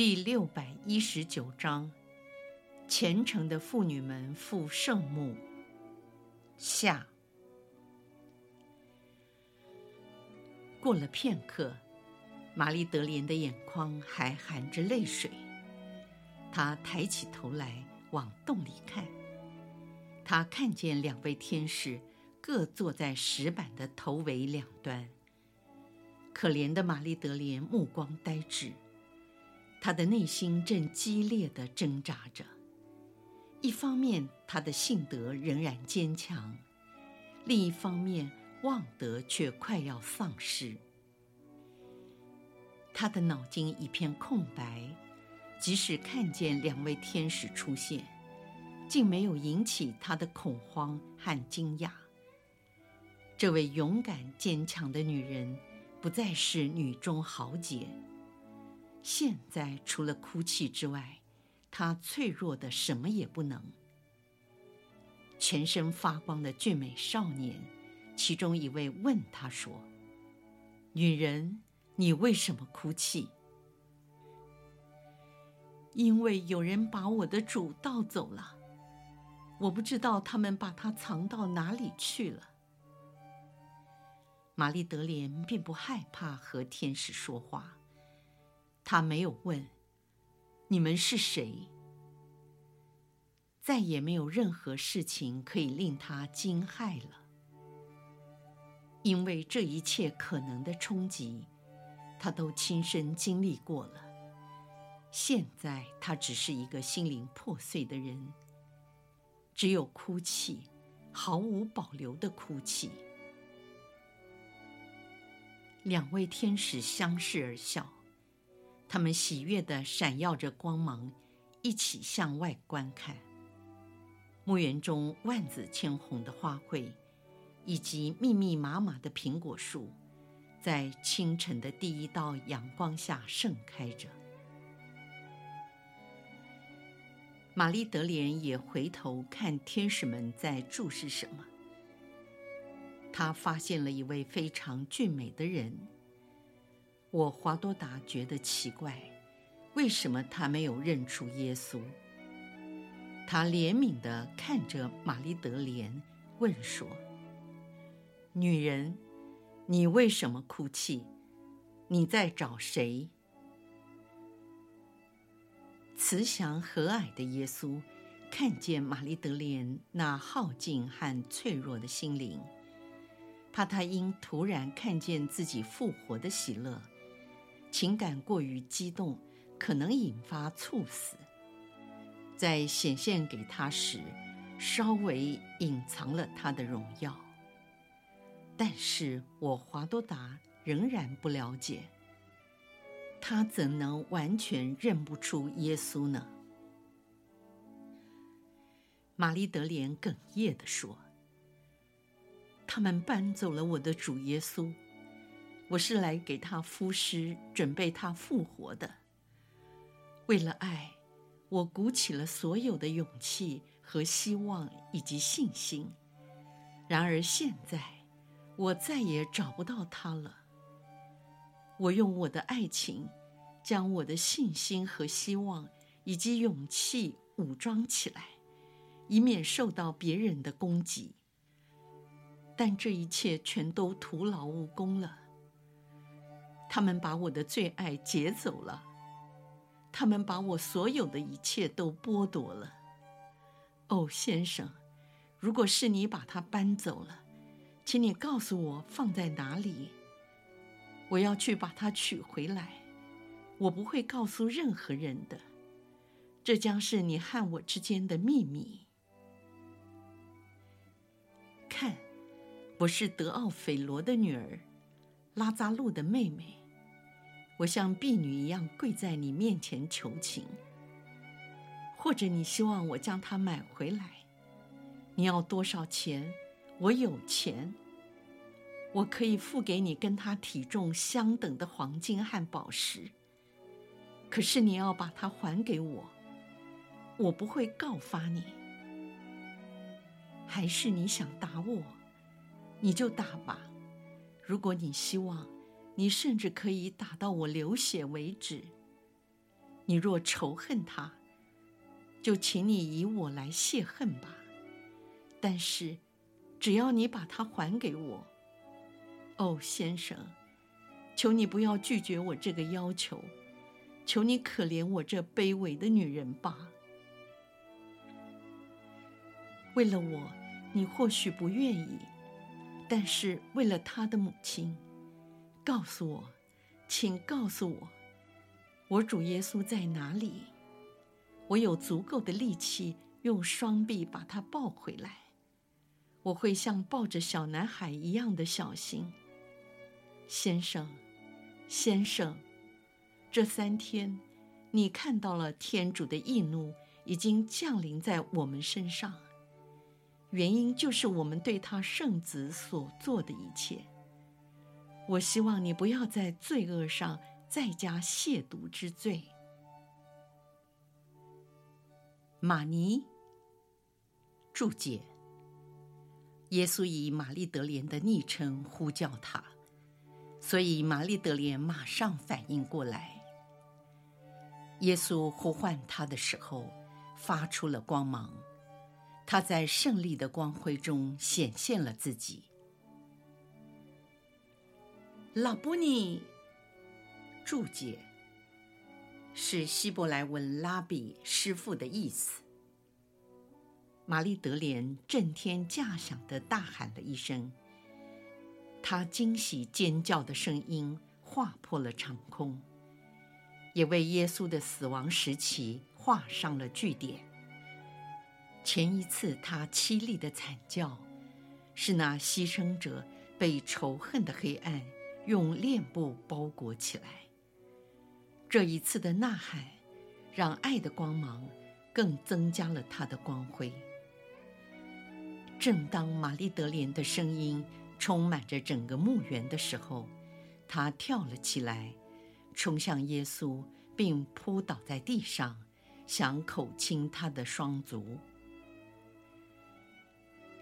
第六百一十九章，虔诚的妇女们赴圣墓。下。过了片刻，玛丽德莲的眼眶还含着泪水。她抬起头来往洞里看，她看见两位天使各坐在石板的头尾两端。可怜的玛丽德莲目光呆滞。他的内心正激烈地挣扎着，一方面他的性德仍然坚强，另一方面望德却快要丧失。他的脑筋一片空白，即使看见两位天使出现，竟没有引起他的恐慌和惊讶。这位勇敢坚强的女人，不再是女中豪杰。现在除了哭泣之外，她脆弱的什么也不能。全身发光的俊美少年，其中一位问她说：“女人，你为什么哭泣？”“因为有人把我的主盗走了，我不知道他们把他藏到哪里去了。”玛丽德莲并不害怕和天使说话。他没有问：“你们是谁？”再也没有任何事情可以令他惊骇了，因为这一切可能的冲击，他都亲身经历过了。现在他只是一个心灵破碎的人，只有哭泣，毫无保留的哭泣。两位天使相视而笑。他们喜悦地闪耀着光芒，一起向外观看。墓园中万紫千红的花卉，以及密密麻麻的苹果树，在清晨的第一道阳光下盛开着。玛丽德莲也回头看天使们在注视什么。她发现了一位非常俊美的人。我华多达觉得奇怪，为什么他没有认出耶稣？他怜悯地看着玛丽德莲，问说：“女人，你为什么哭泣？你在找谁？”慈祥和蔼的耶稣看见玛丽德莲那耗尽和脆弱的心灵，怕她因突然看见自己复活的喜乐。情感过于激动，可能引发猝死。在显现给他时，稍微隐藏了他的荣耀。但是我华多达仍然不了解，他怎能完全认不出耶稣呢？玛丽德莲哽咽地说：“他们搬走了我的主耶稣。”我是来给他敷尸，准备他复活的。为了爱，我鼓起了所有的勇气和希望以及信心。然而现在，我再也找不到他了。我用我的爱情，将我的信心和希望以及勇气武装起来，以免受到别人的攻击。但这一切全都徒劳无功了。他们把我的最爱劫走了，他们把我所有的一切都剥夺了。哦，先生，如果是你把它搬走了，请你告诉我放在哪里，我要去把它取回来。我不会告诉任何人的，这将是你和我之间的秘密。看，我是德奥斐罗的女儿，拉扎路的妹妹。我像婢女一样跪在你面前求情，或者你希望我将它买回来？你要多少钱？我有钱，我可以付给你跟它体重相等的黄金和宝石。可是你要把它还给我，我不会告发你。还是你想打我，你就打吧。如果你希望，你甚至可以打到我流血为止。你若仇恨他，就请你以我来泄恨吧。但是，只要你把它还给我，哦，先生，求你不要拒绝我这个要求，求你可怜我这卑微的女人吧。为了我，你或许不愿意，但是为了他的母亲，告诉我，请告诉我，我主耶稣在哪里？我有足够的力气用双臂把他抱回来。我会像抱着小男孩一样的小心。先生，先生，这三天，你看到了天主的义怒已经降临在我们身上，原因就是我们对他圣子所做的一切。我希望你不要在罪恶上再加亵渎之罪。玛尼，注解。耶稣以玛丽德莲的昵称呼叫他，所以玛丽德莲马上反应过来。耶稣呼唤他的时候，发出了光芒，他在胜利的光辉中显现了自己。拉波尼，注解，是希伯来文“拉比”师傅的意思。玛丽德莲震天价响地大喊了一声，她惊喜尖叫的声音划破了长空，也为耶稣的死亡时期画上了句点。前一次她凄厉的惨叫，是那牺牲者被仇恨的黑暗用链布包裹起来；这一次的呐喊，让爱的光芒更增加了她的光辉。正当玛丽德莲的声音充满着整个墓园的时候，她跳了起来，冲向耶稣，并扑倒在地上，想口亲他的双足。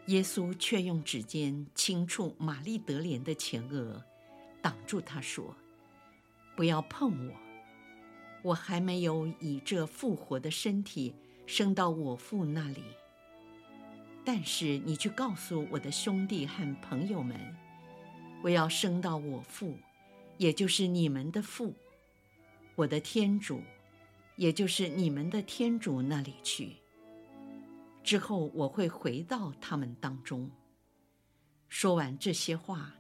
耶稣却用指尖轻触玛丽德莲的前额，挡住他说：“不要碰我，我还没有以这复活的身体升到我父那里。”但是你去告诉我的兄弟和朋友们，我要升到我父，也就是你们的父，我的天主，也就是你们的天主那里去。之后我会回到他们当中。说完这些话，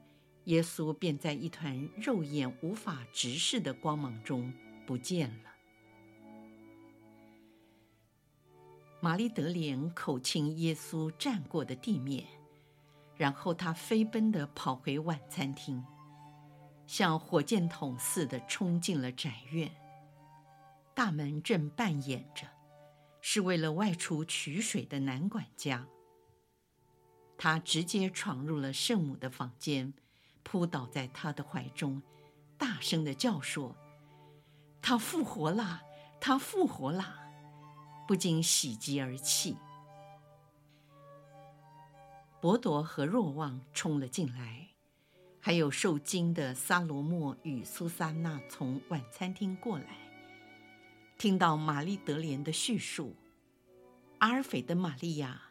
耶稣便在一团肉眼无法直视的光芒中不见了。玛丽德莲口亲耶稣站过的地面，然后她飞奔地跑回晚餐厅，像火箭筒似的冲进了宅院。大门正半掩着，是为了外出取水的男管家。他直接闯入了圣母的房间，扑倒在他的怀中，大声地叫说：“他复活了！他复活了！”不禁喜极而泣。伯铎和若望冲了进来，还有受惊的撒罗莫与苏珊娜从晚餐厅过来。听到玛丽德莲的叙述，阿尔斐的玛利亚、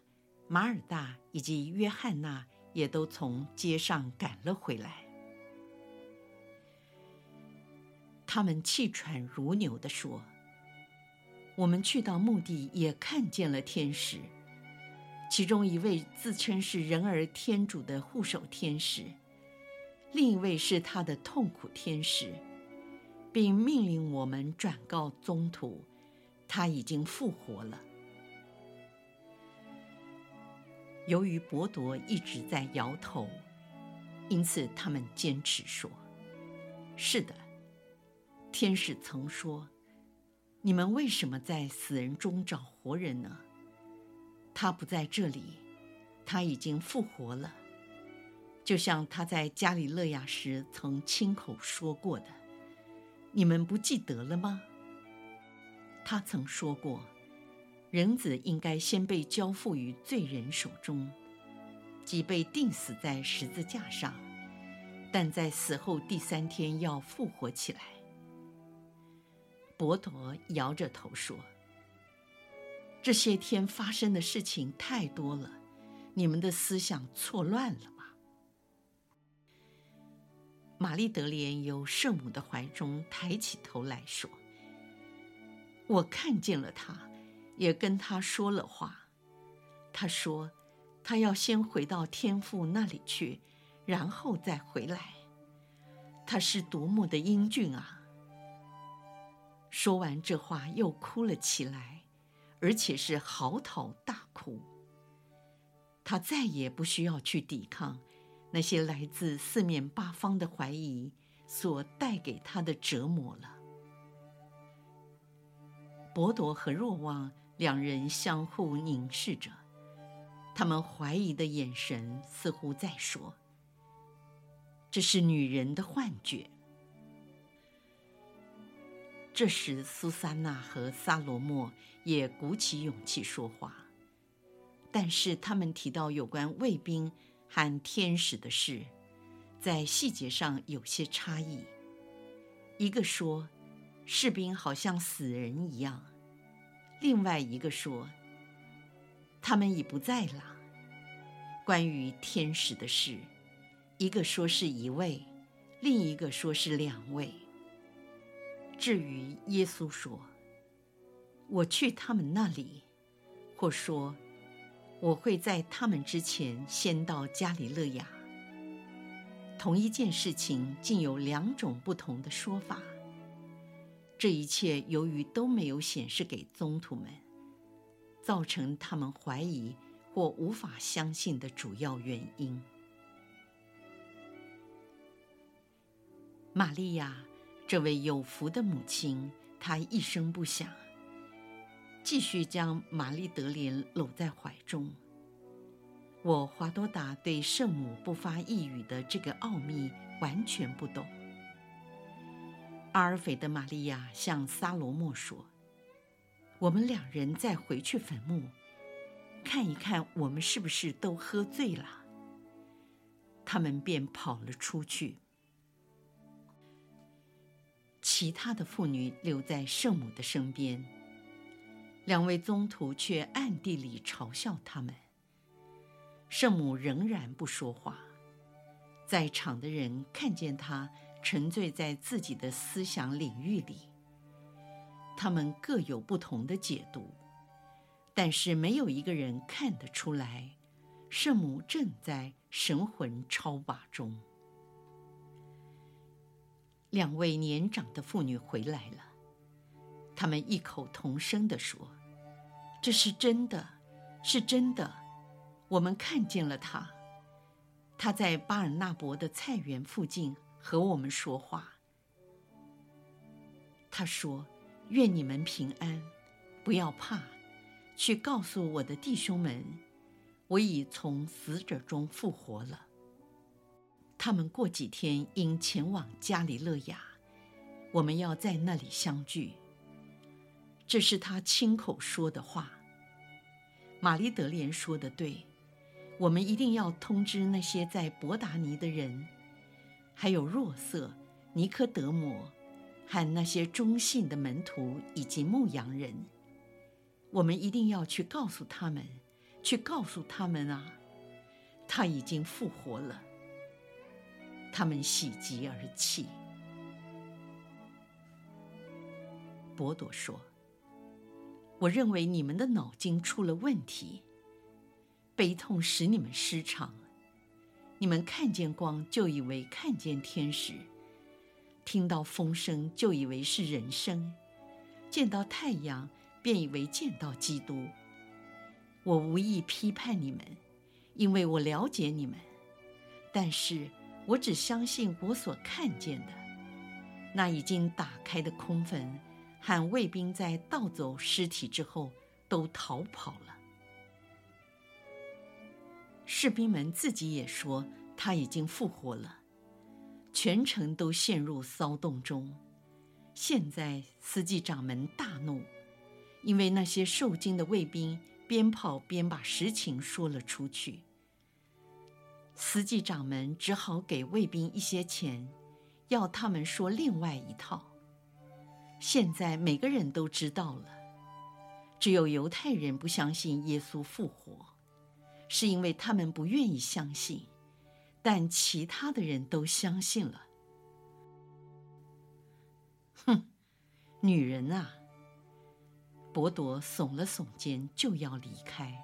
马尔大以及约翰娜也都从街上赶了回来。他们气喘如牛地说。我们去到墓地，也看见了天使，其中一位自称是人儿天主的护守天使，另一位是他的痛苦天使，并命令我们转告宗徒，他已经复活了。由于伯铎一直在摇头，因此他们坚持说：“是的，天使曾说。”你们为什么在死人中找活人呢？他不在这里，他已经复活了，就像他在加里勒亚时曾亲口说过的。你们不记得了吗？他曾说过，人子应该先被交付于罪人手中，即被钉死在十字架上，但在死后第三天要复活起来。伯铎摇着头说：“这些天发生的事情太多了，你们的思想错乱了吧？”玛丽德莲由圣母的怀中抬起头来说。我看见了他，也跟他说了话。他说，他要先回到天父那里去，然后再回来。他是多么的英俊啊！说完这话，又哭了起来，而且是嚎啕大哭。他再也不需要去抵抗那些来自四面八方的怀疑所带给他的折磨了。伯铎和若望两人相互凝视着，他们怀疑的眼神似乎在说：“这是女人的幻觉。”这时，苏珊娜和撒罗莫也鼓起勇气说话，但是他们提到有关卫兵和天使的事，在细节上有些差异。一个说。士兵好像死人一样。另外一个说：“他们已不在了。”关于天使的事，一个说是一位，另一个说是两位。至于耶稣说：“我去他们那里”，或说：“我会在他们之前先到加里勒亚。”同一件事情竟有两种不同的说法。这一切由于都没有显示给宗徒们，造成他们怀疑或无法相信的主要原因。玛利亚，这位有福的母亲，她一声不响，继续将玛丽德琳搂在怀中。我华多达对圣母不发一语的这个奥秘完全不懂。阿尔斐的玛利亚向撒罗莫说：“我们两人再回去坟墓，看一看我们是不是都喝醉了。”他们便跑了出去。其他的妇女留在圣母的身边，两位宗徒却暗地里嘲笑他们。圣母仍然不说话，在场的人看见她。沉醉在自己的思想领域里，他们各有不同的解读，但是没有一个人看得出来，圣母正在神魂超拔中。两位年长的妇女回来了，她们异口同声地说：“这是真的，是真的，我们看见了他，他在巴尔纳伯的菜园附近。”和我们说话。他说：“愿你们平安，不要怕，去告诉我的弟兄们，我已从死者中复活了。他们过几天应前往加里勒亚，我们要在那里相聚。”这是他亲口说的话。玛丽德莲说的对，我们一定要通知那些在伯达尼的人。还有若瑟、尼科德摩和那些忠信的门徒以及牧羊人，我们一定要去告诉他们，去告诉他们啊，他已经复活了。他们喜极而泣。伯铎说：“我认为你们的脑筋出了问题，悲痛使你们失常。”你们看见光就以为看见天使，听到风声就以为是人声，见到太阳便以为见到基督。我无意批判你们，因为我了解你们，但是我只相信我所看见的，那已经打开的空坟喊卫兵在盗走尸体之后都逃跑了。士兵们自己也说他已经复活了，全城都陷入骚动中。现在司祭掌门大怒，因为那些受惊的卫兵边跑边把实情说了出去。司祭长们只好给卫兵一些钱，要他们说另外一套。现在每个人都知道了，只有犹太人不相信耶稣复活，是因为他们不愿意相信，但其他的人都相信了。哼，女人啊！伯铎耸了耸肩，就要离开。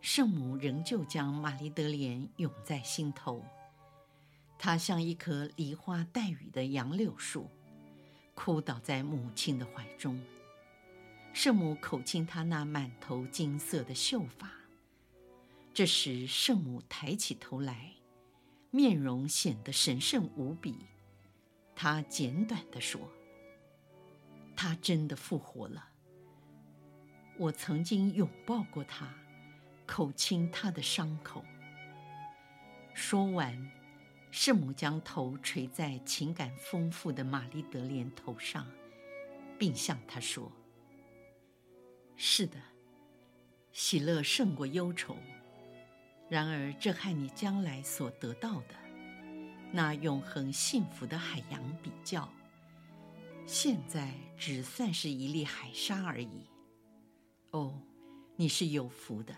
圣母仍旧将玛丽德莲拥在心头，她像一棵梨花带雨的杨柳树，哭倒在母亲的怀中。圣母口亲他那满头金色的秀发。这时，圣母抬起头来，面容显得神圣无比。她简短地说：“他真的复活了。我曾经拥抱过他。”口亲他的伤口。说完，圣母将头垂在情感丰富的玛丽德莲头上，并向她说：“是的，喜乐胜过忧愁。然而，这和你将来所得到的那永恒幸福的海洋比较，现在只算是一粒海沙而已。哦，你是有福的。”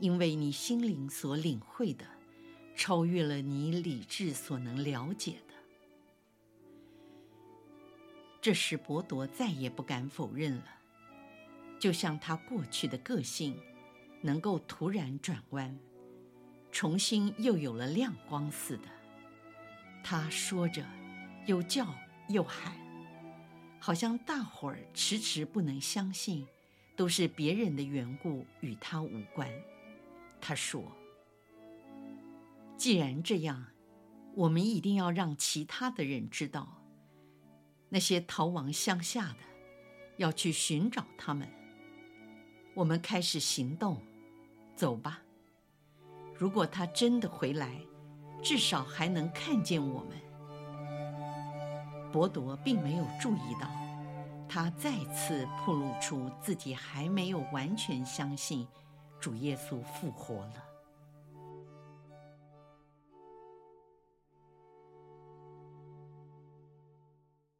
因为你心灵所领会的，超越了你理智所能了解的。这时，伯铎再也不敢否认了，就像他过去的个性，能够突然转弯，重新又有了亮光似的。他说着，又叫又喊，好像大伙儿迟迟不能相信，都是别人的缘故，与他无关。他说：“既然这样，我们一定要让其他的人知道，那些逃亡乡下的，要去寻找他们。我们开始行动，走吧。如果他真的回来，至少还能看见我们。”伯铎并没有注意到，他再次暴露出自己还没有完全相信。主耶稣复活了。